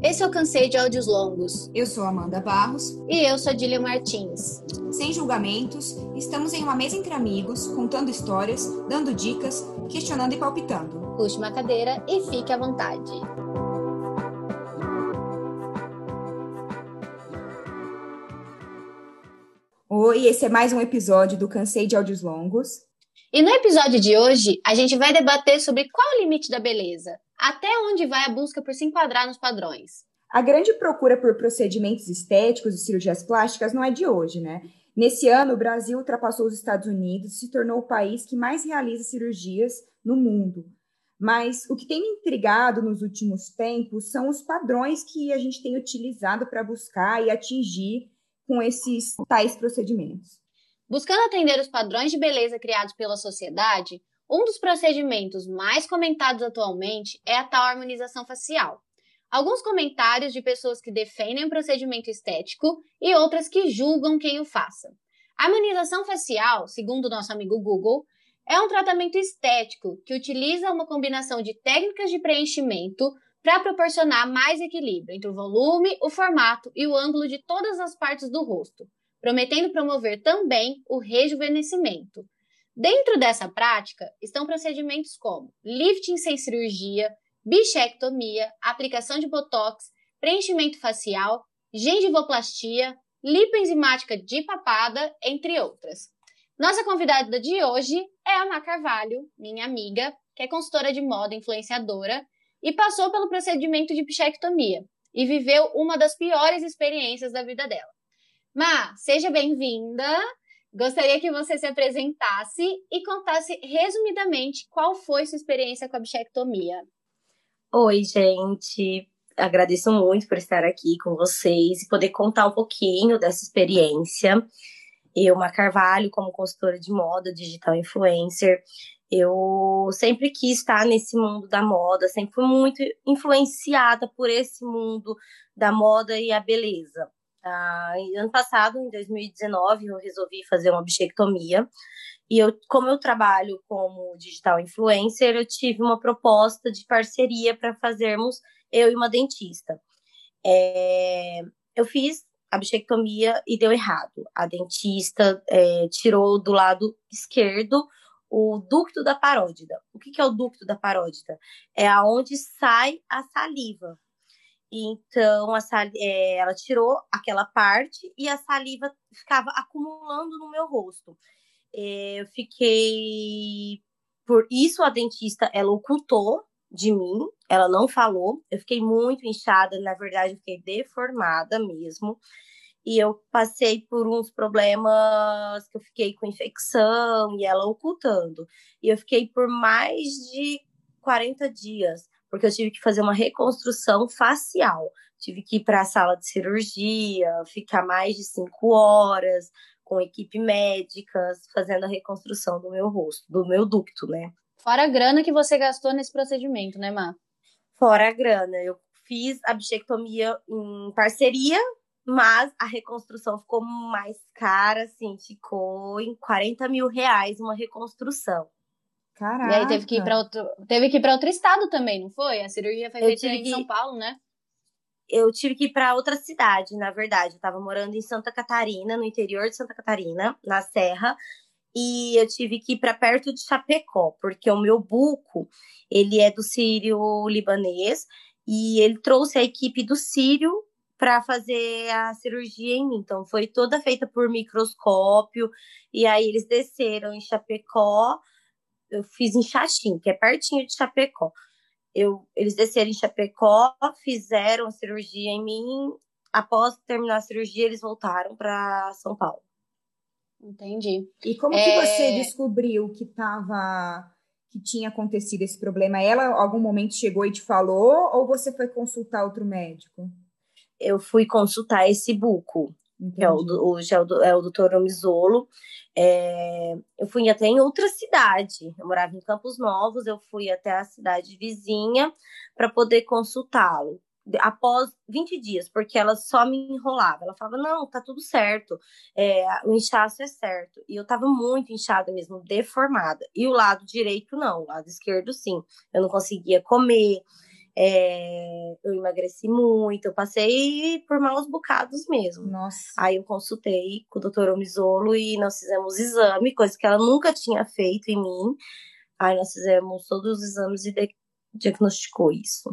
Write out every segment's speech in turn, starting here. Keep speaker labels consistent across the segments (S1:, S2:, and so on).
S1: Esse é o Cansei de Áudios Longos.
S2: Eu sou Amanda Barros.
S1: E eu sou Dília Martins.
S2: Sem julgamentos, estamos em uma mesa entre amigos, contando histórias, dando dicas, questionando e palpitando.
S1: Puxe uma cadeira e fique à vontade.
S2: Oi, esse é mais um episódio do Cansei de Áudios Longos.
S1: E no episódio de hoje, a gente vai debater sobre qual é o limite da beleza, até onde vai a busca por se enquadrar nos padrões.
S2: A grande procura por procedimentos estéticos e cirurgias plásticas não é de hoje, né? Nesse ano, o Brasil ultrapassou os Estados Unidos e se tornou o país que mais realiza cirurgias no mundo. Mas o que tem me intrigado nos últimos tempos são os padrões que a gente tem utilizado para buscar e atingir com esses tais procedimentos.
S1: Buscando atender os padrões de beleza criados pela sociedade, um dos procedimentos mais comentados atualmente é a tal harmonização facial. Alguns comentários de pessoas que defendem o procedimento estético e outras que julgam quem o faça. A harmonização facial, segundo nosso amigo Google, é um tratamento estético que utiliza uma combinação de técnicas de preenchimento para proporcionar mais equilíbrio entre o volume, o formato e o ângulo de todas as partes do rosto, prometendo promover também o rejuvenescimento. Dentro dessa prática estão procedimentos como lifting sem cirurgia, bichectomia, aplicação de botox, preenchimento facial, gengivoplastia, lipoenzimática de papada, entre outras. Nossa convidada de hoje é a Má Carvalho, minha amiga, que é consultora de moda, influenciadora, e passou pelo procedimento de bichectomia e viveu uma das piores experiências da vida dela. Má, seja bem-vinda. Gostaria que você se apresentasse e contasse resumidamente qual foi sua experiência com a bichectomia.
S3: Oi, gente. Agradeço muito por estar aqui com vocês e poder contar um pouquinho dessa experiência. Eu, Mar Carvalho, como consultora de moda, digital influencer, eu sempre quis estar nesse mundo da moda, sempre fui muito influenciada por esse mundo da moda e a beleza. Ah, ano passado, em 2019, eu resolvi fazer uma bichectomia. E eu, como eu trabalho como digital influencer, eu tive uma proposta de parceria para fazermos eu e uma dentista. É, eu fiz a bichectomia e deu errado. A dentista é, tirou do lado esquerdo o ducto da parótida. O que, que é o ducto da parótida? É aonde sai a saliva. Então, a sal... É, ela tirou aquela parte e a saliva ficava acumulando no meu rosto. É, eu fiquei. Por isso, a dentista ela ocultou de mim, ela não falou. Eu fiquei muito inchada, na verdade, eu fiquei deformada mesmo. E eu passei por uns problemas que eu fiquei com infecção e ela ocultando. E eu fiquei por mais de 40 dias porque eu tive que fazer uma reconstrução facial. Tive que ir para a sala de cirurgia, ficar mais de cinco horas com equipe médica, fazendo a reconstrução do meu rosto, do meu ducto, né?
S1: Fora a grana que você gastou nesse procedimento, né, Má?
S3: Fora a grana. Eu fiz a bichectomia em parceria, mas a reconstrução ficou mais cara, assim, ficou em 40 mil reais uma reconstrução.
S1: Caraca. E aí teve que ir para outro, teve que ir para outro estado também, não foi? A cirurgia foi feita em que... São Paulo, né?
S3: Eu tive que ir para outra cidade, na verdade. Eu tava morando em Santa Catarina, no interior de Santa Catarina, na Serra, e eu tive que ir para perto de Chapecó, porque o meu buco, ele é do sírio libanês e ele trouxe a equipe do sírio para fazer a cirurgia em mim. Então foi toda feita por microscópio e aí eles desceram em Chapecó eu fiz em Xaxim, que é pertinho de Chapecó. Eu, eles desceram em Chapecó, fizeram a cirurgia em mim. Após terminar a cirurgia, eles voltaram para São Paulo.
S1: Entendi.
S2: E como é... que você descobriu que tava que tinha acontecido esse problema? Ela algum momento chegou e te falou ou você foi consultar outro médico?
S3: Eu fui consultar esse buco, que é o, hoje é o, é o doutor Omizolo. É, eu fui até em outra cidade, eu morava em Campos Novos, eu fui até a cidade vizinha para poder consultá-lo. Após 20 dias, porque ela só me enrolava. Ela falava: Não, tá tudo certo, é, o inchaço é certo. E eu tava muito inchada mesmo, deformada. E o lado direito, não, o lado esquerdo, sim. Eu não conseguia comer, É, eu emagreci muito, eu passei por maus bocados mesmo.
S2: Nossa.
S3: Aí eu consultei com o doutor Omizolo e nós fizemos exame, coisa que ela nunca tinha feito em mim. Aí nós fizemos todos os exames e diagnosticou isso.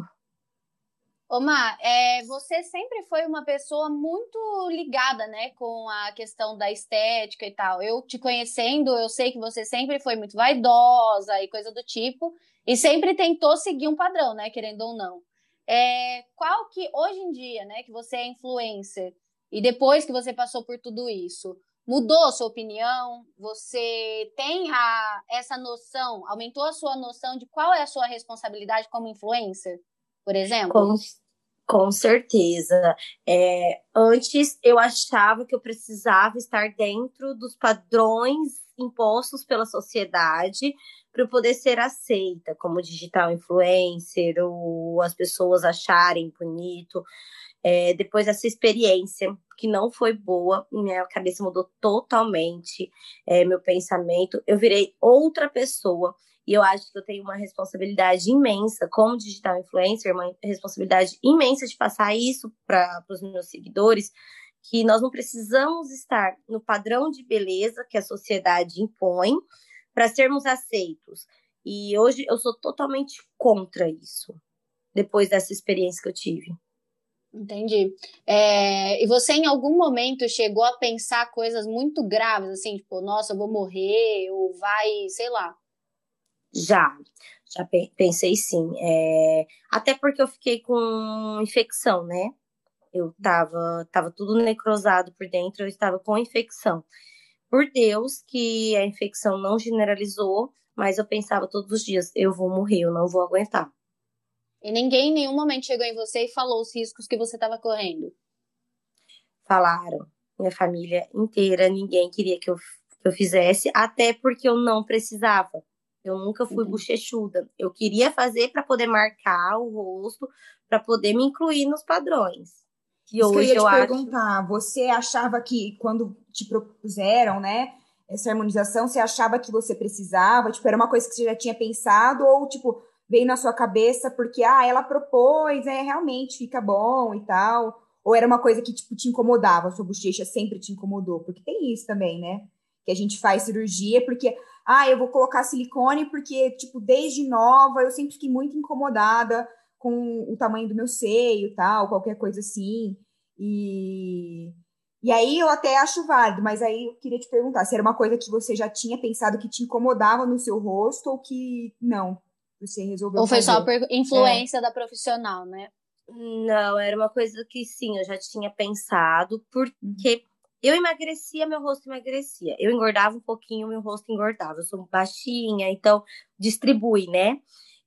S1: Omar, é, você sempre foi uma pessoa muito ligada, né, com a questão da estética e tal. Eu te conhecendo, eu sei que você sempre foi muito vaidosa e coisa do tipo, e sempre tentou seguir um padrão, né, querendo ou não. É, qual que, hoje em dia, né, que você é influencer, e depois que você passou por tudo isso, mudou sua opinião? Você tem a, essa noção, aumentou a sua noção de qual é a sua responsabilidade como influencer? por exemplo?
S3: Com, com certeza. É, antes eu achava que eu precisava estar dentro dos padrões impostos pela sociedade para poder ser aceita como digital influencer ou as pessoas acharem bonito. É, depois dessa experiência que não foi boa, minha cabeça mudou totalmente, é, meu pensamento, eu virei outra pessoa e eu acho que eu tenho uma responsabilidade imensa como digital influencer, uma responsabilidade imensa de passar isso para os meus seguidores, que nós não precisamos estar no padrão de beleza que a sociedade impõe para sermos aceitos. E hoje eu sou totalmente contra isso, depois dessa experiência que eu tive.
S1: Entendi. É, e você em algum momento chegou a pensar coisas muito graves, assim, tipo, nossa, eu vou morrer, ou vai, sei lá,
S3: já, já pensei sim. É, até porque eu fiquei com infecção, né? Eu tava, tava tudo necrosado por dentro, eu estava com infecção. Por Deus que a infecção não generalizou, mas eu pensava todos os dias, eu vou morrer, eu não vou aguentar.
S1: E ninguém em nenhum momento chegou em você e falou os riscos que você estava correndo?
S3: Falaram. Minha família inteira, ninguém queria que eu, que eu fizesse, até porque eu não precisava. Eu nunca fui uhum. bochechuda. Eu queria fazer para poder marcar o rosto, para poder me incluir nos padrões.
S2: Que Isso hoje que eu ia te perguntar. Você achava que quando te propuseram, né, essa harmonização, você achava que você precisava? Tipo, era uma coisa que você já tinha pensado ou tipo veio na sua cabeça porque ah, ela propôs, é realmente fica bom e tal? Ou era uma coisa que tipo te incomodava, sua bochecha sempre te incomodou? Porque tem isso também, né? Que a gente faz cirurgia porque ah, eu vou colocar silicone porque, tipo, desde nova eu sempre fiquei muito incomodada com o tamanho do meu seio, tal, qualquer coisa assim. E, e aí eu até acho válido, mas aí eu queria te perguntar se era uma coisa que você já tinha pensado que te incomodava no seu rosto ou que não, você resolveu
S1: Ou foi fazer. só por influência é. da profissional, né?
S3: Não, era uma coisa que sim, eu já tinha pensado, porque eu emagrecia, meu rosto emagrecia. Eu engordava um pouquinho, meu rosto engordava. Eu sou baixinha, então distribui, né?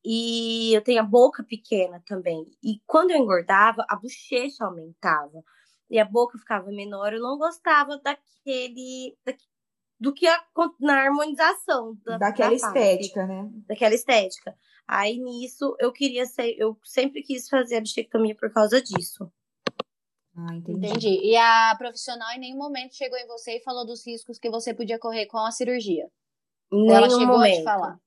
S3: E eu tenho a boca pequena também. E quando eu engordava, a bochecha aumentava. E a boca ficava menor. Eu não gostava daquele. do que a, na harmonização.
S2: Da, Daquela da estética, né?
S3: Daquela estética. Aí nisso eu queria ser. Eu sempre quis fazer a bichectomia por causa disso.
S1: Ah, entendi. entendi. E a profissional em nenhum momento chegou em você e falou dos riscos que você podia correr com a cirurgia?
S3: Nenhum ela chegou momento. a te falar?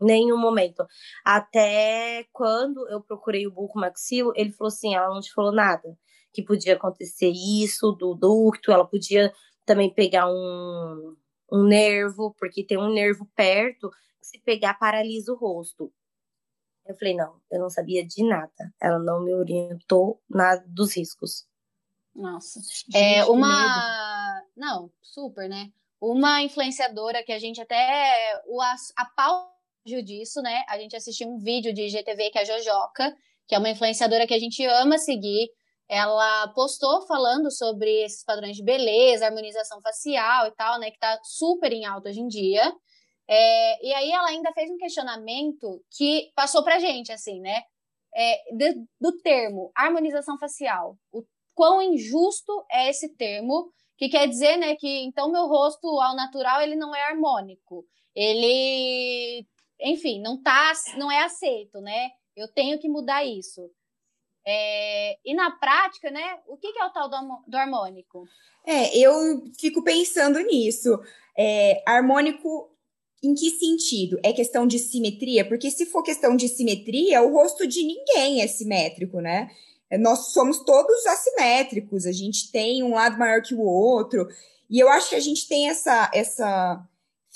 S3: Nenhum momento. Até quando eu procurei o buco maxilo, ele falou assim, ela não te falou nada. Que podia acontecer isso do ducto, ela podia também pegar um, um nervo, porque tem um nervo perto, se pegar paralisa o rosto. Eu falei, não, eu não sabia de nada. Ela não me orientou nada dos riscos.
S1: Nossa. Gente, é uma. Não, super, né? Uma influenciadora que a gente até. O, a pauta disso, né? A gente assistiu um vídeo de IGTV que é a Jojoca, que é uma influenciadora que a gente ama seguir. Ela postou falando sobre esses padrões de beleza, harmonização facial e tal, né? Que tá super em alta hoje em dia. É, e aí ela ainda fez um questionamento que passou pra gente, assim, né? É, de, do termo harmonização facial. O quão injusto é esse termo, que quer dizer, né, que então meu rosto ao natural ele não é harmônico. Ele, enfim, não tá, não é aceito, né? Eu tenho que mudar isso. É, e na prática, né, o que, que é o tal do, do, harmônico?
S2: É, eu fico pensando nisso. É, harmônico Em que sentido? É questão de simetria? Porque se for questão de simetria, o rosto de ninguém é simétrico, né? É, nós somos todos assimétricos, a gente tem um lado maior que o outro, e eu acho que a gente tem essa, essa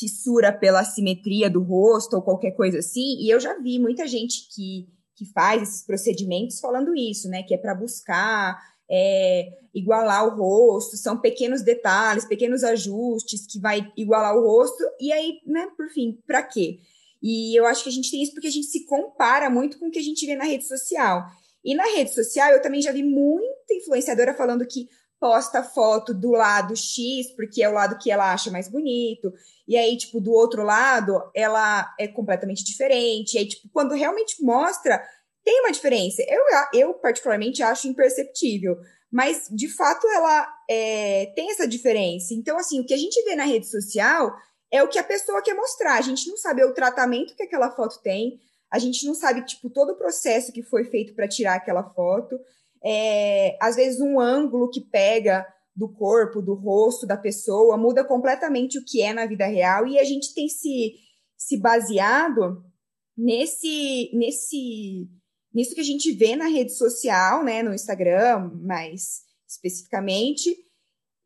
S2: fissura pela simetria do rosto ou qualquer coisa assim, e eu já vi muita gente que, que faz esses procedimentos falando isso, né? Que é para buscar é, igualar o rosto, são pequenos detalhes, pequenos ajustes que vai igualar o rosto, e aí, né, por fim, para quê? E eu acho que a gente tem isso porque a gente se compara muito com o que a gente vê na rede social. E na rede social eu também já vi muita influenciadora falando que posta foto do lado X, porque é o lado que ela acha mais bonito, e aí, tipo, do outro lado, ela é completamente diferente. E aí, tipo, quando realmente mostra, tem uma diferença. Eu, eu particularmente, acho imperceptível. Mas, de fato, ela é, tem essa diferença. Então, assim, o que a gente vê na rede social é o que a pessoa quer mostrar. A gente não sabe o tratamento que aquela foto tem, a gente não sabe, tipo, todo o processo que foi feito para tirar aquela foto. É, às vezes, um ângulo que pega do corpo, do rosto da pessoa, muda completamente o que é na vida real. E a gente tem se, se baseado nesse, nesse, nisso que a gente vê na rede social, né, no Instagram, mais especificamente,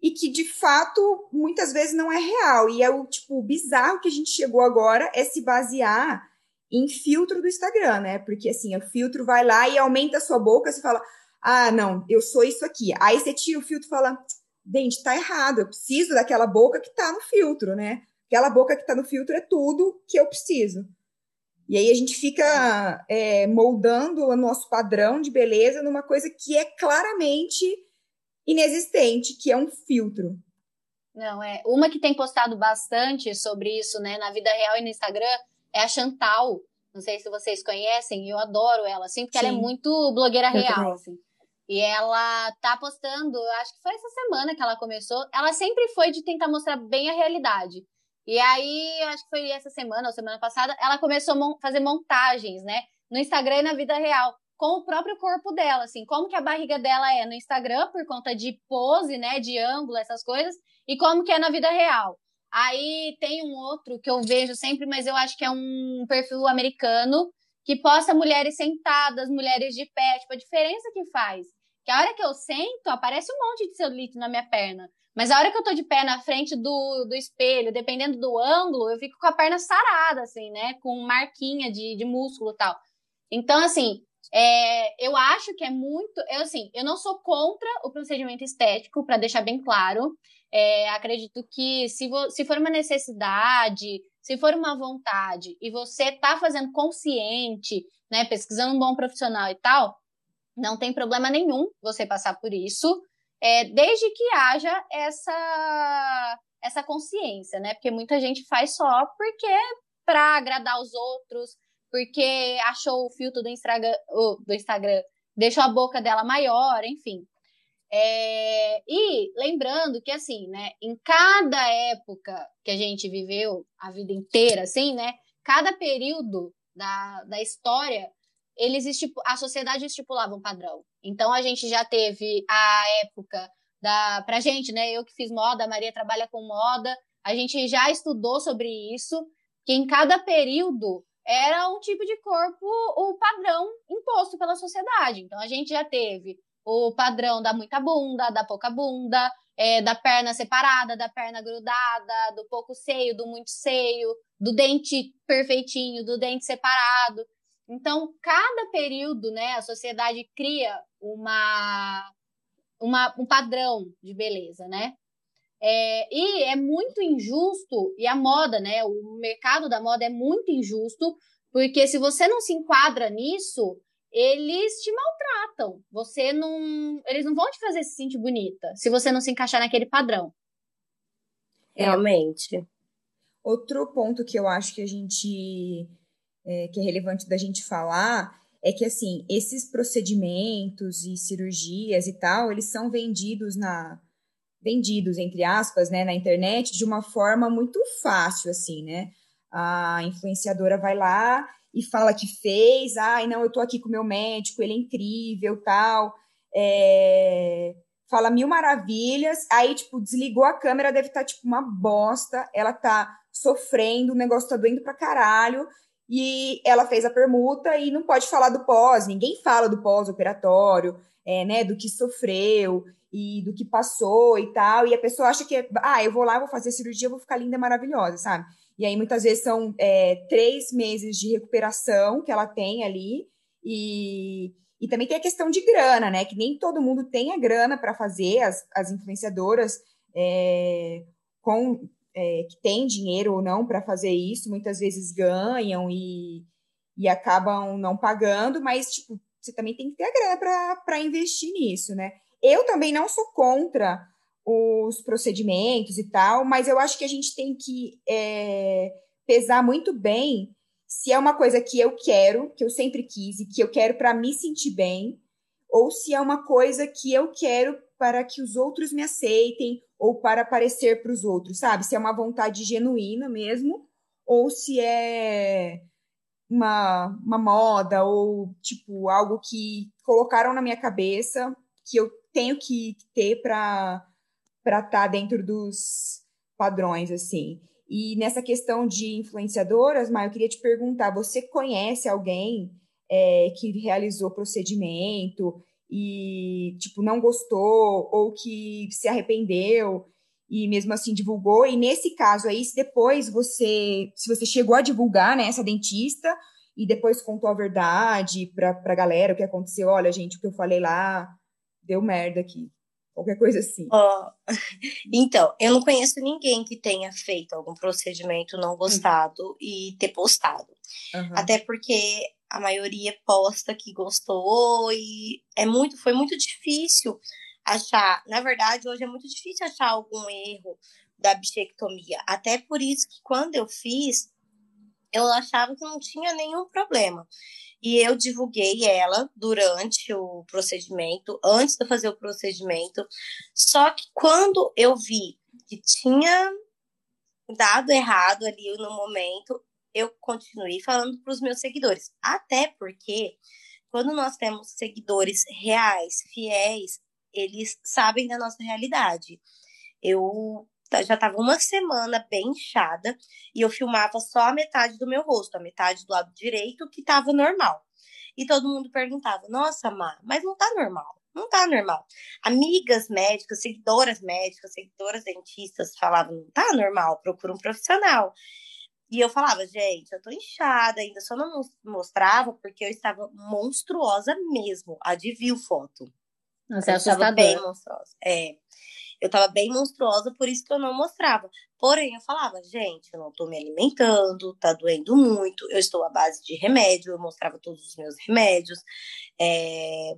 S2: e que de fato muitas vezes não é real. E é o tipo bizarro que a gente chegou agora é se basear em filtro do Instagram, né? Porque assim, o filtro vai lá e aumenta a sua boca, você fala: "Ah, não, eu sou isso aqui". Aí você tira o filtro e fala: "Dente, tá errado, eu preciso daquela boca que tá no filtro, né? Aquela boca que tá no filtro é tudo que eu preciso". E aí a gente fica é, moldando o nosso padrão de beleza numa coisa que é claramente inexistente, que é um filtro.
S1: Não, é. Uma que tem postado bastante sobre isso, né, na vida real e no Instagram, é a Chantal. Não sei se vocês conhecem, eu adoro ela, assim, porque Sim. ela é muito blogueira real, assim. E ela tá postando, acho que foi essa semana que ela começou. Ela sempre foi de tentar mostrar bem a realidade. E aí, acho que foi essa semana ou semana passada, ela começou a fazer montagens, né? No Instagram e na vida real, com o próprio corpo dela, assim, como que a barriga dela é no Instagram, por conta de pose, né? De ângulo, essas coisas, e como que é na vida real. Aí tem um outro que eu vejo sempre, mas eu acho que é um perfil americano que posta mulheres sentadas, mulheres de pé, tipo, a diferença que faz. Que a hora que eu sento, aparece um monte de celulite na minha perna. Mas a hora que eu tô de pé na frente do, do espelho, dependendo do ângulo, eu fico com a perna sarada, assim, né? Com marquinha de, de músculo e tal. Então, assim, é, eu acho que é muito. Eu, assim, eu não sou contra o procedimento estético, para deixar bem claro. É, acredito que se, se for uma necessidade, se for uma vontade e você está fazendo consciente, né, pesquisando um bom profissional e tal, não tem problema nenhum você passar por isso, é, desde que haja essa essa consciência, né? Porque muita gente faz só porque para agradar os outros, porque achou o filtro do Instagram, do Instagram deixou a boca dela maior, enfim. É, e lembrando que, assim, né, em cada época que a gente viveu, a vida inteira, assim, né, cada período da, da história, eles a sociedade estipulava um padrão. Então, a gente já teve a época da. Pra gente, né, eu que fiz moda, a Maria trabalha com moda, a gente já estudou sobre isso, que em cada período era um tipo de corpo, o padrão imposto pela sociedade. Então, a gente já teve o padrão da muita bunda, da pouca bunda, é, da perna separada, da perna grudada, do pouco seio, do muito seio, do dente perfeitinho, do dente separado. Então, cada período, né, a sociedade cria uma, uma um padrão de beleza, né? É, e é muito injusto, e a moda, né? O mercado da moda é muito injusto, porque se você não se enquadra nisso, eles te maltratam. Você não. Eles não vão te fazer se sentir bonita se você não se encaixar naquele padrão.
S3: Realmente.
S2: Outro ponto que eu acho que a gente. É, que é relevante da gente falar é que assim esses procedimentos e cirurgias e tal eles são vendidos na vendidos entre aspas né na internet de uma forma muito fácil assim né? A influenciadora vai lá e fala que fez, ai, não, eu tô aqui com meu médico, ele é incrível, tal, é, fala mil maravilhas, aí, tipo, desligou a câmera, deve estar, tá, tipo, uma bosta, ela tá sofrendo, o negócio tá doendo pra caralho, e ela fez a permuta e não pode falar do pós, ninguém fala do pós-operatório, é, né, do que sofreu e do que passou e tal, e a pessoa acha que, ah, eu vou lá, vou fazer cirurgia, vou ficar linda, maravilhosa, sabe? E aí, muitas vezes, são é, três meses de recuperação que ela tem ali, e, e também tem a questão de grana, né? Que nem todo mundo tem a grana para fazer, as, as influenciadoras é, com é, que tem dinheiro ou não para fazer isso, muitas vezes ganham e, e acabam não pagando, mas tipo, você também tem que ter a grana para investir nisso, né? Eu também não sou contra os procedimentos e tal, mas eu acho que a gente tem que é, pesar muito bem se é uma coisa que eu quero, que eu sempre quis e que eu quero para me sentir bem, ou se é uma coisa que eu quero para que os outros me aceitem ou para aparecer para os outros, sabe? Se é uma vontade genuína mesmo, ou se é uma, uma moda ou tipo algo que colocaram na minha cabeça que eu tenho que ter para para estar tá dentro dos padrões assim. E nessa questão de influenciadoras, Maia, eu queria te perguntar: você conhece alguém é, que realizou procedimento e tipo não gostou ou que se arrependeu e mesmo assim divulgou? E nesse caso aí, se depois você, se você chegou a divulgar, né, essa dentista e depois contou a verdade para a galera o que aconteceu, olha, gente, o que eu falei lá deu merda aqui qualquer coisa assim.
S3: Oh, então, eu não conheço ninguém que tenha feito algum procedimento não gostado uhum. e ter postado. Uhum. Até porque a maioria posta que gostou e é muito, foi muito difícil achar. Na verdade, hoje é muito difícil achar algum erro da bichectomia. Até por isso que quando eu fiz, eu achava que não tinha nenhum problema e eu divulguei ela durante o procedimento, antes de fazer o procedimento. Só que quando eu vi que tinha dado errado ali no momento, eu continuei falando para os meus seguidores. Até porque quando nós temos seguidores reais, fiéis, eles sabem da nossa realidade. Eu já estava uma semana bem inchada e eu filmava só a metade do meu rosto, a metade do lado direito que estava normal. E todo mundo perguntava: "Nossa, Má, mas não tá normal". Não tá normal. Amigas médicas, seguidoras médicas, seguidoras dentistas falavam: "Não tá normal, procura um profissional". E eu falava, gente, eu tô inchada, ainda só não mostrava porque eu estava monstruosa mesmo. A de viu foto.
S1: Nossa, é assustador. bem
S3: monstruosa. É. Eu tava bem monstruosa, por isso que eu não mostrava. Porém, eu falava, gente, eu não tô me alimentando, tá doendo muito, eu estou à base de remédio, eu mostrava todos os meus remédios. É...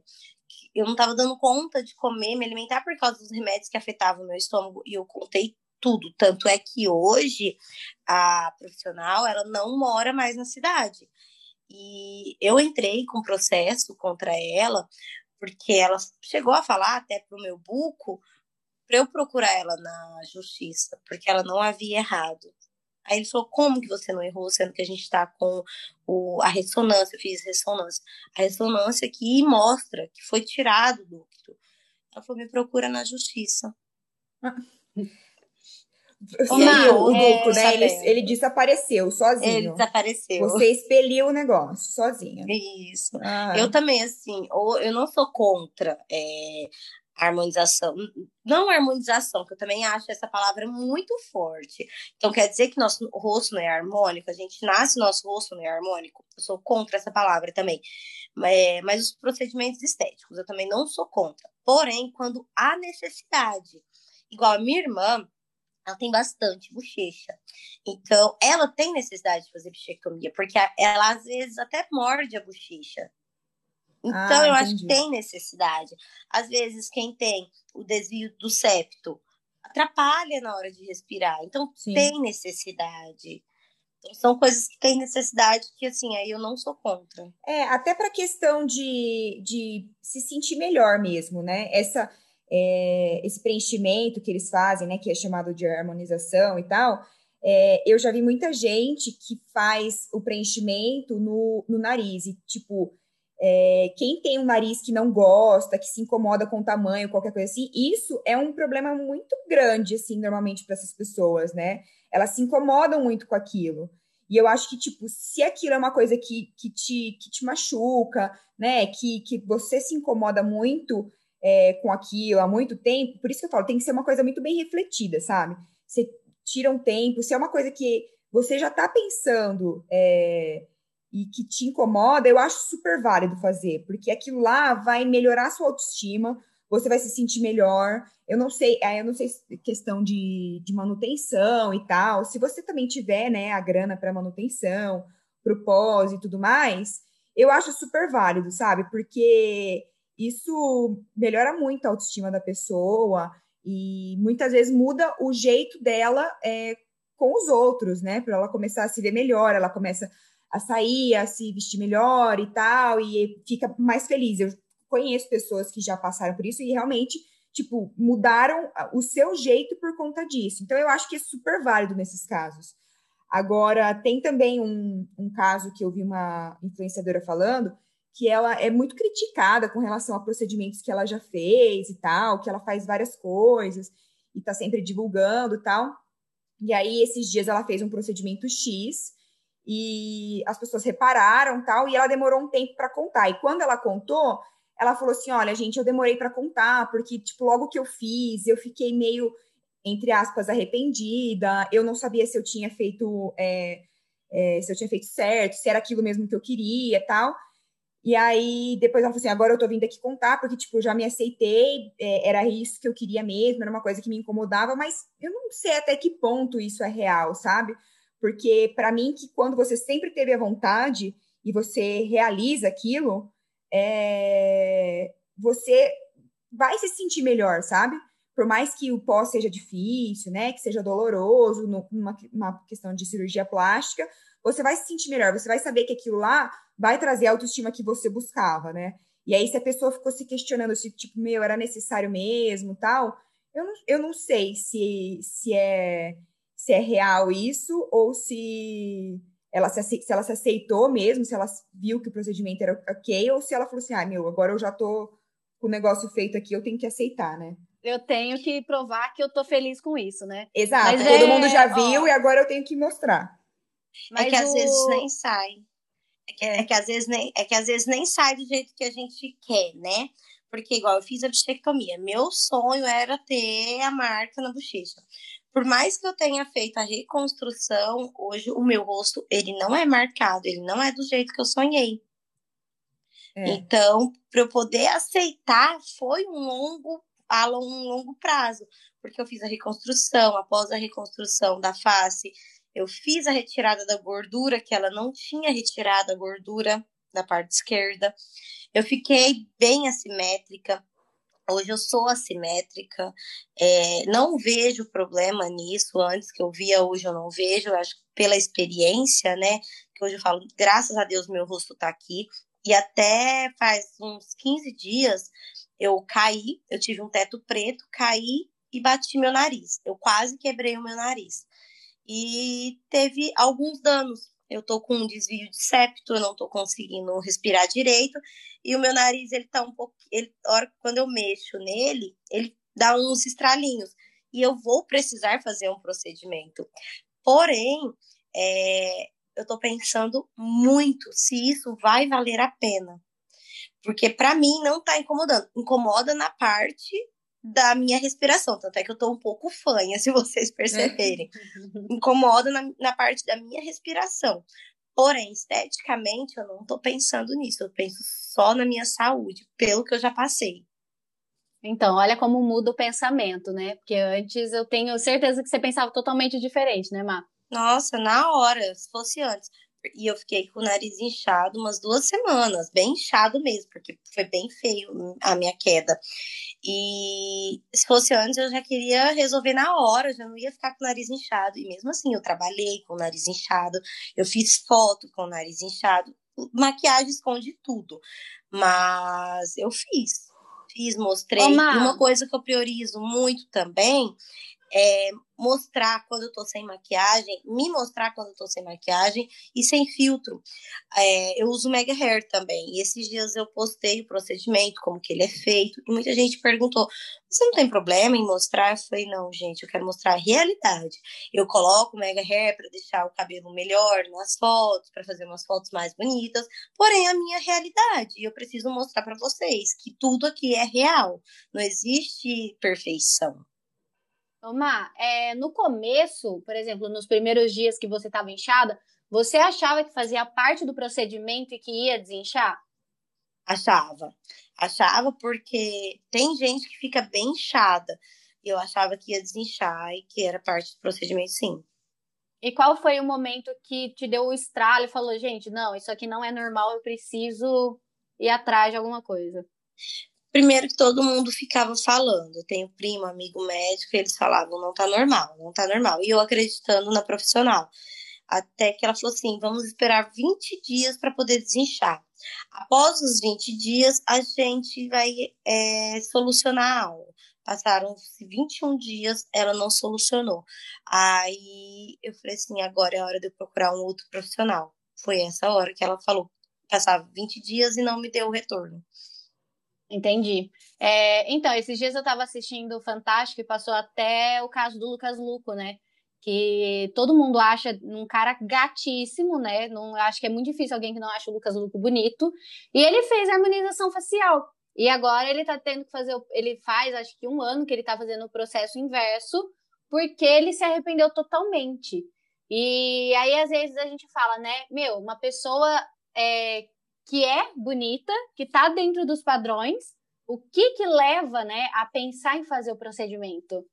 S3: Eu não tava dando conta de comer, me alimentar por causa dos remédios que afetavam o meu estômago, e eu contei tudo. Tanto é que hoje a profissional, ela não mora mais na cidade. E eu entrei com processo contra ela, porque ela chegou a falar até pro meu buco para eu procurar ela na justiça, porque ela não havia errado. Aí ele falou: como que você não errou, sendo que a gente está com o, a ressonância? Eu fiz ressonância. A ressonância aqui mostra que foi tirado do ducto. Ela falou: me procura na justiça.
S2: O ducto, né? Ele, ele desapareceu sozinho.
S3: Ele desapareceu.
S2: Você expeliu o negócio sozinha.
S3: Isso. Ah. Eu também, assim, eu não sou contra é, harmonização. Não harmonização, que eu também acho essa palavra muito forte. Então, quer dizer que nosso rosto não é harmônico? A gente nasce, nosso rosto não é harmônico? Eu sou contra essa palavra também. É, mas os procedimentos estéticos, eu também não sou contra. Porém, quando há necessidade. Igual a minha irmã, ela tem bastante bochecha. Então, ela tem necessidade de fazer bichectomia, porque ela às vezes até morde a bochecha. Então, ah, eu acho que tem necessidade. Às vezes, quem tem o desvio do septo atrapalha na hora de respirar. Então, Sim. tem necessidade. Então, são coisas que têm necessidade que, assim, aí eu não sou contra.
S2: É, até para questão de, de se sentir melhor mesmo, né? Essa, é, esse preenchimento que eles fazem, né? Que é chamado de harmonização e tal. É, eu já vi muita gente que faz o preenchimento no, no nariz e, tipo, É, quem tem um nariz que não gosta, que se incomoda com o tamanho, qualquer coisa assim, isso é um problema muito grande, assim, normalmente para essas pessoas, né? Elas se incomodam muito com aquilo. E eu acho que, tipo, se aquilo é uma coisa que, que, te, que te machuca, né? Que, que você se incomoda muito é, com aquilo há muito tempo, por isso que eu falo, tem que ser uma coisa muito bem refletida, sabe? Você tira um tempo, se é uma coisa que você já tá pensando é, e que te incomoda, eu acho super válido fazer, porque aquilo lá vai melhorar a sua autoestima, você vai se sentir melhor. Eu não sei, eu não sei questão de, de manutenção e tal. Se você também tiver, né, a grana para manutenção, propósito e tudo mais, eu acho super válido, sabe? Porque isso melhora muito a autoestima da pessoa e muitas vezes muda o jeito dela é, com os outros, né? Para ela começar a se ver melhor, ela começa a sair, a se vestir melhor e tal, e fica mais feliz. Eu conheço pessoas que já passaram por isso e realmente, tipo, mudaram o seu jeito por conta disso. Então, eu acho que é super válido nesses casos. Agora, tem também um, um caso que eu vi uma influenciadora falando, que ela é muito criticada com relação a procedimentos que ela já fez e tal, que ela faz várias coisas e tá sempre divulgando e tal. E aí, esses dias, ela fez um procedimento X e as pessoas repararam tal, e ela demorou um tempo para contar. E quando ela contou, ela falou assim: Olha, gente, eu demorei para contar, porque, tipo, logo que eu fiz, eu fiquei meio, entre aspas, arrependida, eu não sabia se eu tinha feito. É, é, se eu tinha feito certo, se era aquilo mesmo que eu queria tal. E aí, depois ela falou assim: agora eu tô vindo aqui contar, porque, tipo, eu já me aceitei, é, era isso que eu queria mesmo, era uma coisa que me incomodava, mas eu não sei até que ponto isso é real, sabe? Porque, para mim, que quando você sempre teve a vontade e você realiza aquilo, é, você vai se sentir melhor, sabe? Por mais que o pós seja difícil, né? Que seja doloroso, numa, questão de cirurgia plástica, você vai se sentir melhor, você vai saber que aquilo lá vai trazer a autoestima que você buscava, né? E aí, se a pessoa ficou se questionando se, tipo, meu, era necessário mesmo tal, eu não, eu não sei se, se é se é real isso ou se ela se, se ela se aceitou mesmo, se ela viu que o procedimento era ok, ou se ela falou assim, ah, meu, agora eu já tô com o negócio feito aqui, eu tenho que aceitar, né?
S1: Eu tenho que provar que eu tô feliz com isso, né?
S2: Exato, Mas todo é... mundo já viu ó, e agora eu tenho que mostrar.
S3: Mas é que o... às vezes nem sai. É que, é que, às vezes nem, é que às vezes nem sai do jeito que a gente quer, né? Porque, igual, eu fiz a bichectomia. Meu sonho era ter a marca na bochecha por mais que eu tenha feito a reconstrução, hoje o meu rosto ele não é marcado, ele não é do jeito que eu sonhei. É. Então, para eu poder aceitar, foi um longo, um longo prazo, porque eu fiz a reconstrução, após a reconstrução da face, eu fiz a retirada da gordura, que ela não tinha retirado a gordura da parte esquerda. Eu fiquei bem assimétrica, Hoje eu sou assimétrica, é, não vejo problema nisso. Antes que eu via, hoje eu não vejo. Acho que pela experiência, né? Que hoje eu falo, graças a Deus, meu rosto tá aqui. E até faz uns 15 dias eu caí, eu tive um teto preto, caí e bati meu nariz. Eu quase quebrei o meu nariz. E teve alguns danos eu tô com um desvio de septo, eu não tô conseguindo respirar direito, e o meu nariz, ele tá um pouco, ele, hora, quando eu mexo nele, ele dá uns estralinhos, e eu vou precisar fazer um procedimento. Porém, é, eu tô pensando muito se isso vai valer a pena. Porque para mim não tá incomodando. Incomoda na parte da minha respiração. Tanto é que eu tô um pouco fanha, se vocês perceberem. Incomoda na, na parte da minha respiração. Porém, esteticamente, eu não tô pensando nisso. Eu penso só na minha saúde, pelo que eu já passei.
S1: Então, olha como muda o pensamento, né? Porque antes eu tenho certeza que você pensava totalmente diferente, né, Má?
S3: Nossa, na hora, se fosse antes. E eu fiquei com o nariz inchado umas duas semanas, bem inchado mesmo, porque foi bem feio a minha queda. E se fosse antes, eu já queria resolver na hora, já não ia ficar com o nariz inchado. E mesmo assim, eu trabalhei com o nariz inchado, eu fiz foto com o nariz inchado. Maquiagem esconde tudo, mas eu fiz. Fiz, mostrei. Ô, uma coisa que eu priorizo muito também é, mostrar quando eu tô sem maquiagem, me mostrar quando eu tô sem maquiagem e sem filtro. É, eu uso Mega Hair também. E esses dias eu postei o procedimento, como que ele é feito, e muita gente perguntou: você não tem problema em mostrar? Eu falei, não, gente, eu quero mostrar a realidade. Eu coloco Mega Hair para deixar o cabelo melhor nas fotos, para fazer umas fotos mais bonitas, porém a minha realidade. E eu preciso mostrar para vocês que tudo aqui é real. Não existe perfeição.
S1: Omar, é, no começo, por exemplo, nos primeiros dias que você estava inchada, você achava que fazia parte do procedimento e que ia desinchar?
S3: Achava. Achava porque tem gente que fica bem inchada. Eu achava que ia desinchar e que era parte do procedimento, sim.
S1: E qual foi o momento que te deu o estralo e falou, gente, não, isso aqui não é normal, eu preciso ir atrás de alguma coisa?
S3: Primeiro que todo mundo ficava falando. Eu tenho primo, amigo médico, eles falavam, não tá normal, não tá normal. E eu acreditando na profissional. Até que ela falou assim: vamos esperar 20 dias para poder desinchar. Após os 20 dias, a gente vai é, solucionar algo. Passaram-se 21 dias, ela não solucionou. Aí eu falei assim: agora é hora de eu procurar um outro profissional. Foi essa hora que ela falou. Passava 20 dias e não me deu o retorno.
S1: Entendi. É, então, esses dias eu estava assistindo Fantástico e passou até o caso do Lucas Luco, né? Que todo mundo acha um cara gatíssimo, né? Não acho que é muito difícil alguém que não acha o Lucas Luco bonito. E ele fez a harmonização facial. E agora ele tá tendo que fazer. Ele faz, acho que um ano que ele tá fazendo o processo inverso, porque ele se arrependeu totalmente. E aí, às vezes, a gente fala, né? Meu, uma pessoa é, que é bonita, que está dentro dos padrões, o que que leva, né, a pensar em fazer o procedimento?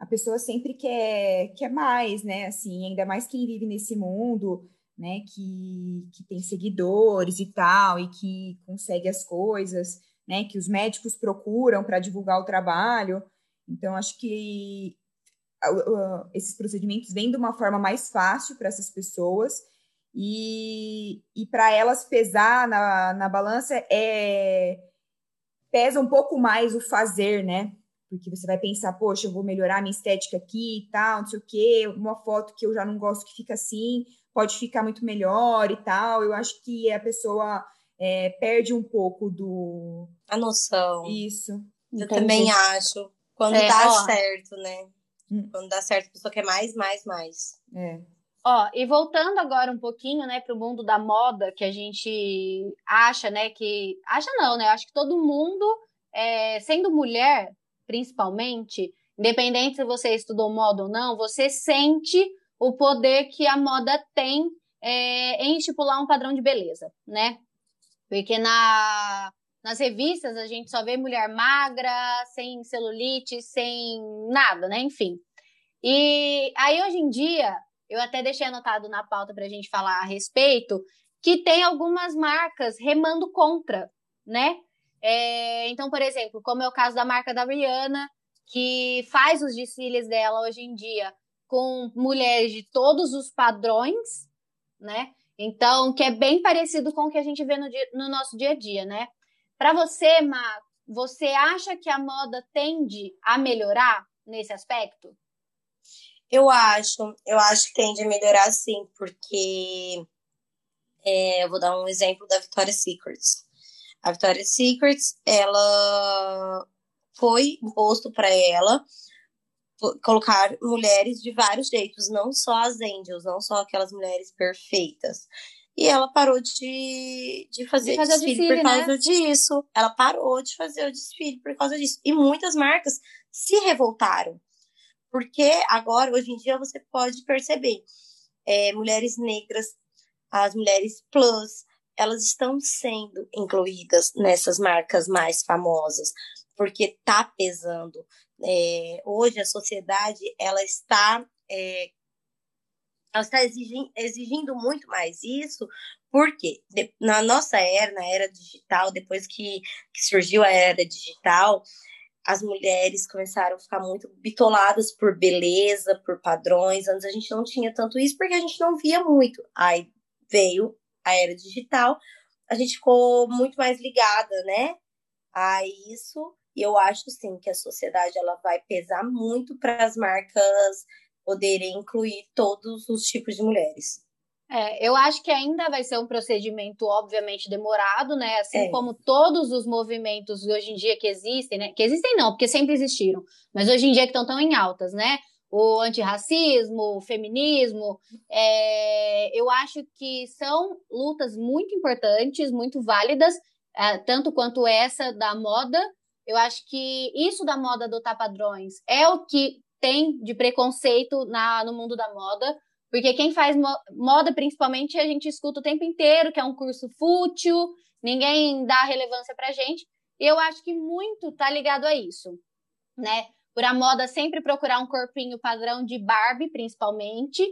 S2: A pessoa sempre quer, quer mais, né, assim, ainda mais quem vive nesse mundo, né, que, que tem seguidores e tal, e que consegue as coisas, né, que os médicos procuram para divulgar o trabalho. Então, acho que esses procedimentos vêm de uma forma mais fácil para essas pessoas e, e para elas pesar na, na balança é pesa um pouco mais o fazer, né? Porque você vai pensar, poxa, eu vou melhorar minha estética aqui e tal, não sei o quê, uma foto que eu já não gosto que fica assim, pode ficar muito melhor e tal. Eu acho que a pessoa é, perde um pouco do.
S3: A noção.
S2: Isso.
S3: Eu Entendi. também acho. Quando é, dá ó, certo, né? Hum. Quando dá certo, a pessoa quer mais, mais, mais.
S2: É.
S1: Ó, e voltando agora um pouquinho, né, para o mundo da moda, que a gente acha, né, que acha não, né, acho que todo mundo, é, sendo mulher, principalmente, independente se você estudou moda ou não, você sente o poder que a moda tem é, em estipular um padrão de beleza, né? Porque na, nas revistas a gente só vê mulher magra, sem celulite, sem nada, né? Enfim. E aí hoje em dia eu até deixei anotado na pauta para a gente falar a respeito, que tem algumas marcas remando contra, né? É, então, por exemplo, como é o caso da marca da Rihanna, que faz os desfiles dela hoje em dia com mulheres de todos os padrões, né? Então, que é bem parecido com o que a gente vê no, dia, no nosso dia a dia, né? Para você, Ma, você acha que a moda tende a melhorar nesse aspecto?
S3: Eu acho, eu acho que tende a melhorar sim, porque é, eu vou dar um exemplo da Victoria's Secrets. A Victoria's Secrets, ela foi imposto para ela colocar mulheres de vários jeitos, não só as angels, não só aquelas mulheres perfeitas. E ela parou de, de fazer, de fazer desfile, desfile, por causa né? disso. Ela parou de fazer o desfile por causa disso. E muitas marcas se revoltaram. Porque agora, hoje em dia, você pode perceber, é, mulheres negras, as mulheres plus, elas estão sendo incluídas nessas marcas mais famosas, porque tá pesando. É, hoje a sociedade ela está é, ela está exigindo, exigindo muito mais isso, porque na nossa era, na era digital, depois que, que surgiu a era digital, as mulheres começaram a ficar muito bitoladas por beleza, por padrões. Antes a gente não tinha tanto isso porque a gente não via muito. Aí veio a era digital, a gente ficou muito mais ligada, né? A isso E eu acho sim que a sociedade ela vai pesar muito para as marcas poderem incluir todos os tipos de mulheres.
S1: É, eu acho que ainda vai ser um procedimento, obviamente, demorado, né? Assim é. como todos os movimentos hoje em dia que existem, né? Que existem não, porque sempre existiram, mas hoje em dia que estão tão em altas, né? O antirracismo, o feminismo, é, eu acho que são lutas muito importantes, muito válidas, é, tanto quanto essa da moda. Eu acho que isso da moda adotar padrões é o que tem de preconceito na, no mundo da moda porque quem faz moda, principalmente, a gente escuta o tempo inteiro que é um curso fútil, ninguém dá relevância pra gente. E eu acho que muito tá ligado a isso, né? Por a moda sempre procurar um corpinho padrão de Barbie, principalmente.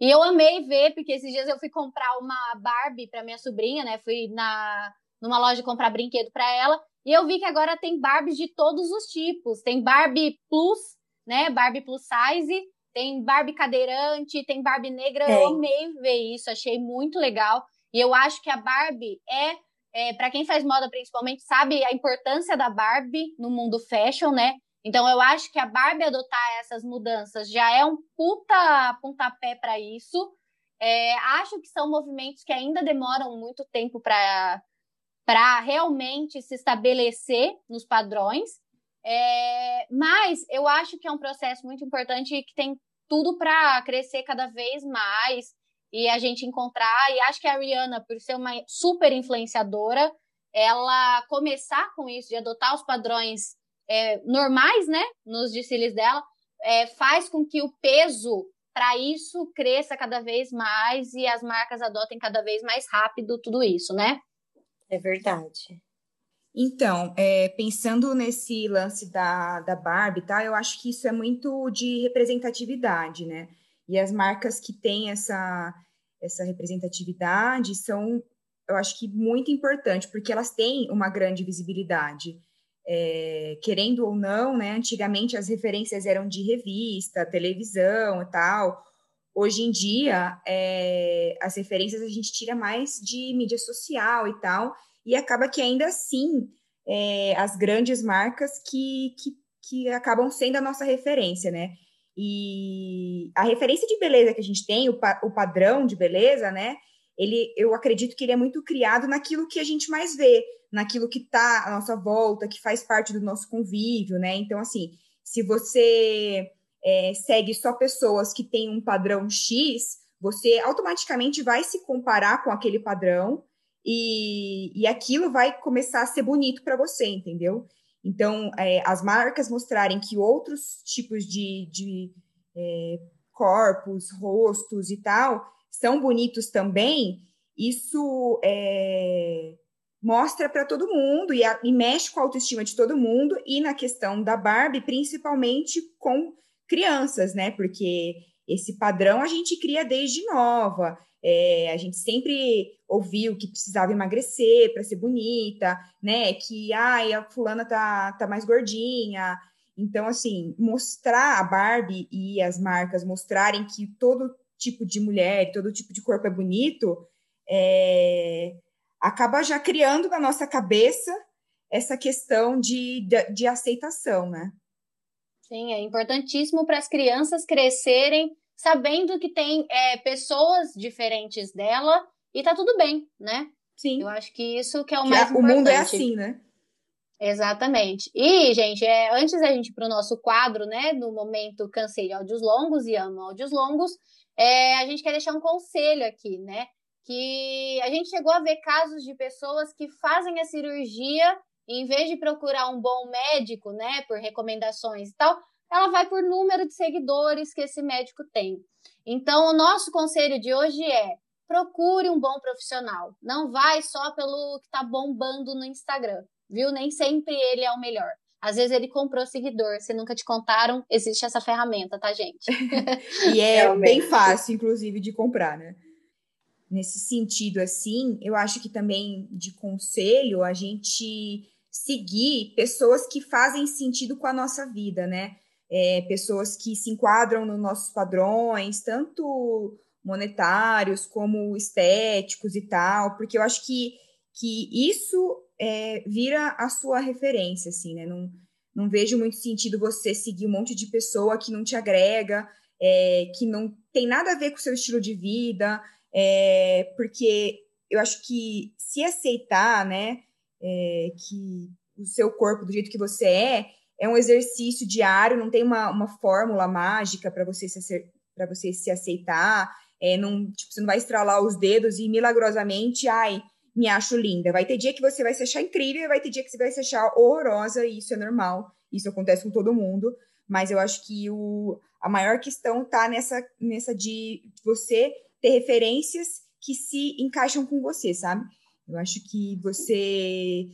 S1: E eu amei ver, porque esses dias eu fui comprar uma Barbie para minha sobrinha, né? Fui na numa loja comprar brinquedo para ela, e eu vi que agora tem Barbies de todos os tipos. Tem Barbie Plus, né? Barbie Plus Size, tem Barbie cadeirante, tem Barbie negra. Eu amei ver isso, achei muito legal. E eu acho que a Barbie é, é para quem faz moda principalmente, sabe a importância da Barbie no mundo fashion, né? Então eu acho que a Barbie adotar essas mudanças já é um puta pontapé para isso. É, acho que são movimentos que ainda demoram muito tempo para para realmente se estabelecer nos padrões. É, mas eu acho que é um processo muito importante e que tem tudo para crescer cada vez mais e a gente encontrar. E acho que a Rihanna, por ser uma super influenciadora, ela começar com isso, de adotar os padrões é, normais, né, nos desfiles dela, é, faz com que o peso para isso cresça cada vez mais e as marcas adotem cada vez mais rápido tudo isso, né?
S3: É verdade.
S2: Então, é, pensando nesse lance da, da Barbie, tá? Eu acho que isso é muito de representatividade, né? E as marcas que têm essa, essa representatividade são, eu acho que muito importante, porque elas têm uma grande visibilidade. É, querendo ou não, né? Antigamente as referências eram de revista, televisão e tal. Hoje em dia, é, as referências a gente tira mais de mídia social e tal e acaba que ainda assim é, as grandes marcas que, que, que acabam sendo a nossa referência, né? E a referência de beleza que a gente tem, o, pa, o padrão de beleza, né? Ele, eu acredito que ele é muito criado naquilo que a gente mais vê, naquilo que está à nossa volta, que faz parte do nosso convívio, né? Então, assim, se você é, segue só pessoas que têm um padrão X, você automaticamente vai se comparar com aquele padrão e, e aquilo vai começar a ser bonito para você, entendeu? Então, é, as marcas mostrarem que outros tipos de, de é, corpos, rostos e tal são bonitos também, isso é, mostra para todo mundo e, a, e, mexe com a autoestima de todo mundo e na questão da Barbie, principalmente com crianças, né? Porque esse padrão a gente cria desde nova. É, a gente sempre ouviu que precisava emagrecer para ser bonita, né? Que ai, a fulana tá, tá mais gordinha. Então, assim, mostrar a Barbie e as marcas mostrarem que todo tipo de mulher, todo tipo de corpo é bonito, é, acaba já criando na nossa cabeça essa questão de, de, de aceitação, né?
S1: Sim, é importantíssimo para as crianças crescerem sabendo que tem é, pessoas diferentes dela e tá tudo bem, né?
S2: Sim.
S1: Eu acho que isso que é o que mais
S2: é, importante. O mundo é assim, né?
S1: Exatamente. E, gente, é, antes da gente ir para o nosso quadro, né, no momento cansei áudios longos e amo áudios longos, é, a gente quer deixar um conselho aqui, né? Que a gente chegou a ver casos de pessoas que fazem a cirurgia em vez de procurar um bom médico, né, por recomendações e tal, ela vai por número de seguidores que esse médico tem. Então, o nosso conselho de hoje é: procure um bom profissional. Não vai só pelo que está bombando no Instagram, viu? Nem sempre ele é o melhor. Às vezes ele comprou seguidor, se nunca te contaram, existe essa ferramenta, tá, gente?
S2: e é Realmente. bem fácil, inclusive, de comprar, né? Nesse sentido, assim, eu acho que também de conselho a gente seguir pessoas que fazem sentido com a nossa vida, né? é, pessoas que se enquadram nos nossos padrões, tanto monetários como estéticos e tal, porque eu acho que, que isso é, vira a sua referência, assim, né? Não, Não vejo muito sentido você seguir um monte de pessoa que não te agrega, é, que não tem nada a ver com o seu estilo de vida, é, porque eu acho que se aceitar, né, é, que o seu corpo do jeito que você é, é um exercício diário, não tem uma, uma fórmula mágica para você se para você se aceitar, é, não, tipo, você não vai estralar os dedos e milagrosamente, ai, me acho linda. Vai ter dia que você vai se achar incrível, vai ter dia que você vai se achar horrorosa, e isso é normal, isso acontece com todo mundo. Mas eu acho que o, a maior questão tá nessa, nessa de você ter referências que se encaixam com você, sabe? Eu acho que você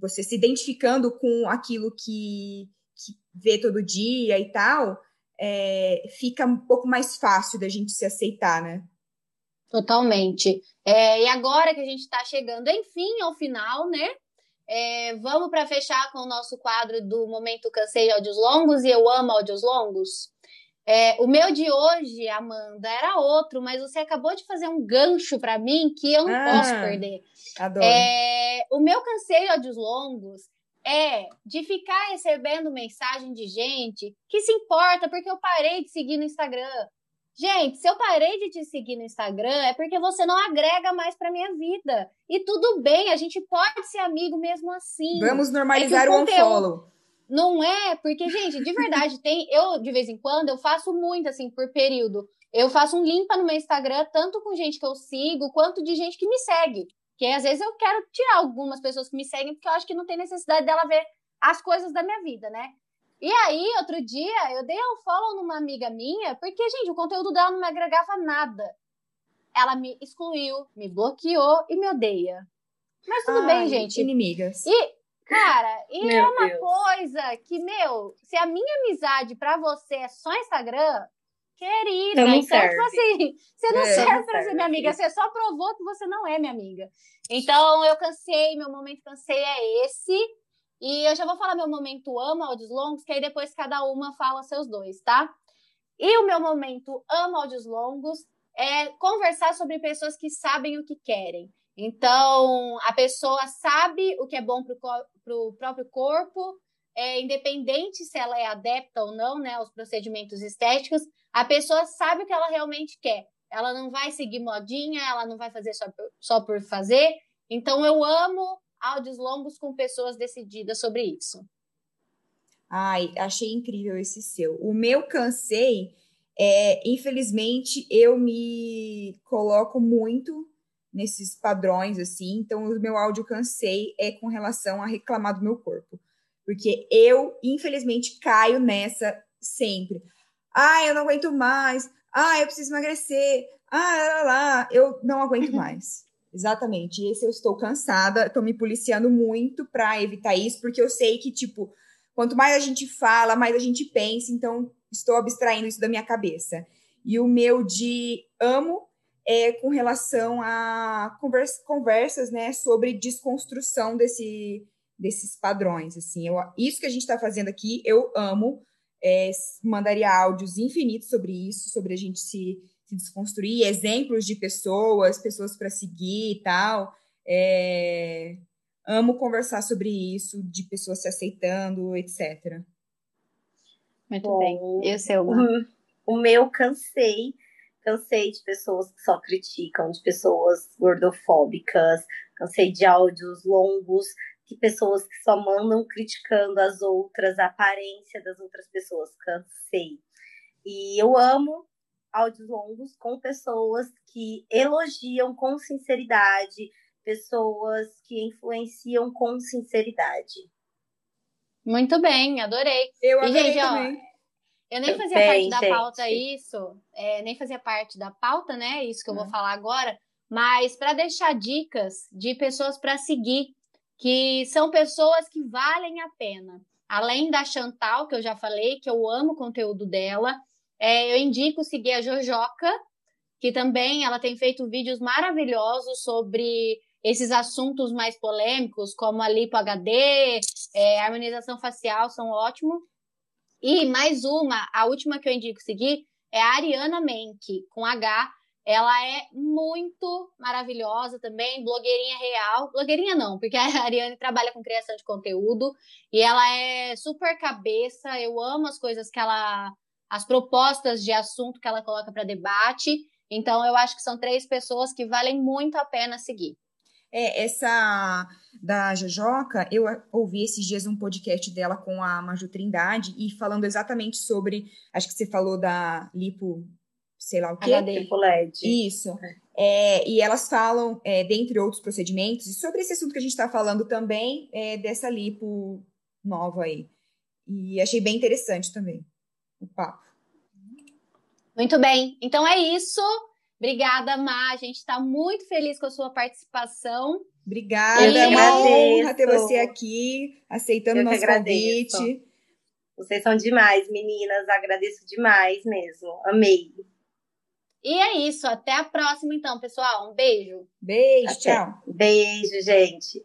S2: você se identificando com aquilo que, que vê todo dia e tal, é, fica um pouco mais fácil da gente se aceitar, né?
S1: Totalmente. É, e agora que a gente está chegando, enfim, ao final, né? É, vamos para fechar com o nosso quadro do Momento Cansei de Áudios Longos e Eu Amo Áudios Longos. É, o meu de hoje, Amanda, era outro, mas você acabou de fazer um gancho para mim que eu não ah, posso perder.
S2: Adoro.
S1: É, o meu cansei de longos é de ficar recebendo mensagem de gente que se importa porque eu parei de seguir no Instagram. Gente, se eu parei de te seguir no Instagram, é porque você não agrega mais para minha vida. E tudo bem, a gente pode ser amigo mesmo assim.
S2: Vamos normalizar é o, conteúdo... unfollow.
S1: Não é, porque, gente, de verdade, tem. Eu, de vez em quando, eu faço muito, assim, por período. Eu faço um limpa no meu Instagram, tanto com gente que eu sigo, quanto de gente que me segue. Que às vezes eu quero tirar algumas pessoas que me seguem, porque eu acho que não tem necessidade dela ver as coisas da minha vida, né? E aí, outro dia, eu dei um follow numa amiga minha, porque, gente, o conteúdo dela não me agregava nada. Ela me excluiu, me bloqueou e me odeia. Mas tudo Ai, bem, gente.
S2: Inimigas.
S1: E, cara, e meu é uma Deus. coisa que, meu, se a minha amizade para você é só Instagram, querida, então, serve. tipo assim, você não é, serve para ser minha amiga, você só provou que você não é minha amiga. Então, eu cansei, meu momento cansei é esse. E eu já vou falar meu momento ama áudios longos, que aí depois cada uma fala seus dois, tá? E o meu momento ama áudios longos é conversar sobre pessoas que sabem o que querem. Então, a pessoa sabe o que é bom o próprio corpo, é, independente se ela é adepta ou não, né, aos procedimentos estéticos, a pessoa sabe o que ela realmente quer. Ela não vai seguir modinha, ela não vai fazer só por, só por fazer. Então, eu amo áudios longos com pessoas decididas sobre isso.
S2: Ai, achei incrível esse seu. O meu cansei, é, infelizmente, eu me coloco muito nesses padrões, assim. Então, o meu áudio cansei é com relação a reclamar do meu corpo. Porque eu, infelizmente, caio nessa sempre. Ah, eu não aguento mais. Ah, eu preciso emagrecer. Ah, lá, lá. Eu não aguento mais. Exatamente. Esse eu estou cansada, estou me policiando muito para evitar isso, porque eu sei que, tipo, quanto mais a gente fala, mais a gente pensa, então estou abstraindo isso da minha cabeça. E o meu de amo é com relação a conversa, conversas, né, sobre desconstrução desse, desses padrões, assim. Eu, isso que a gente está fazendo aqui, eu amo. É, mandaria áudios infinitos sobre isso, sobre a gente se se desconstruir, exemplos de pessoas, pessoas para seguir e tal. É, amo conversar sobre isso, de pessoas se aceitando, etc.
S1: Muito Bom, bem. E o seu?
S3: O meu cansei. Cansei de pessoas que só criticam, de pessoas gordofóbicas, cansei de áudios longos, de pessoas que só mandam criticando as outras, a aparência das outras pessoas. Cansei. E eu amo áudios longos com pessoas que elogiam com sinceridade, pessoas que influenciam com sinceridade.
S1: Muito bem, adorei.
S2: Eu adorei e, gente, também. Ó,
S1: eu nem fazia bem, parte da gente. pauta isso, é, nem fazia parte da pauta, né? Isso que eu vou hum. falar agora, mas para deixar dicas de pessoas para seguir, que são pessoas que valem a pena. Além da Chantal, que eu já falei, que eu amo o conteúdo dela, é, eu indico seguir a Jojoca, que também ela tem feito vídeos maravilhosos sobre esses assuntos mais polêmicos, como a lipo HD, é, harmonização facial, são ótimos. E mais uma, a última que eu indico seguir, é a Ariana Menck, com H, Ela é muito maravilhosa também, blogueirinha real. Blogueirinha não, porque a Ariane trabalha com criação de conteúdo e ela é super cabeça. Eu amo as coisas que ela. as propostas de assunto que ela coloca para debate. Então, eu acho que são três pessoas que valem muito a pena seguir.
S2: É, essa da Jojoca, eu ouvi esses dias um podcast dela com a Maju Trindade e falando exatamente sobre, acho que você falou da lipo, sei lá o quê.
S3: Lipo LED.
S2: Isso. É, e elas falam, é, dentre outros procedimentos, e sobre esse assunto que a gente está falando também, é, dessa lipo nova aí. E achei bem interessante também o papo.
S1: Muito bem. Então é isso. Obrigada, Má. A gente está muito feliz com a sua participação.
S2: Obrigada, é uma honra ter você aqui, aceitando o nosso convite.
S3: Vocês são demais, meninas. Agradeço demais mesmo. Amei.
S1: E é isso. Até a próxima, então, pessoal. Um beijo.
S2: Beijo, Até. tchau.
S3: Beijo, gente.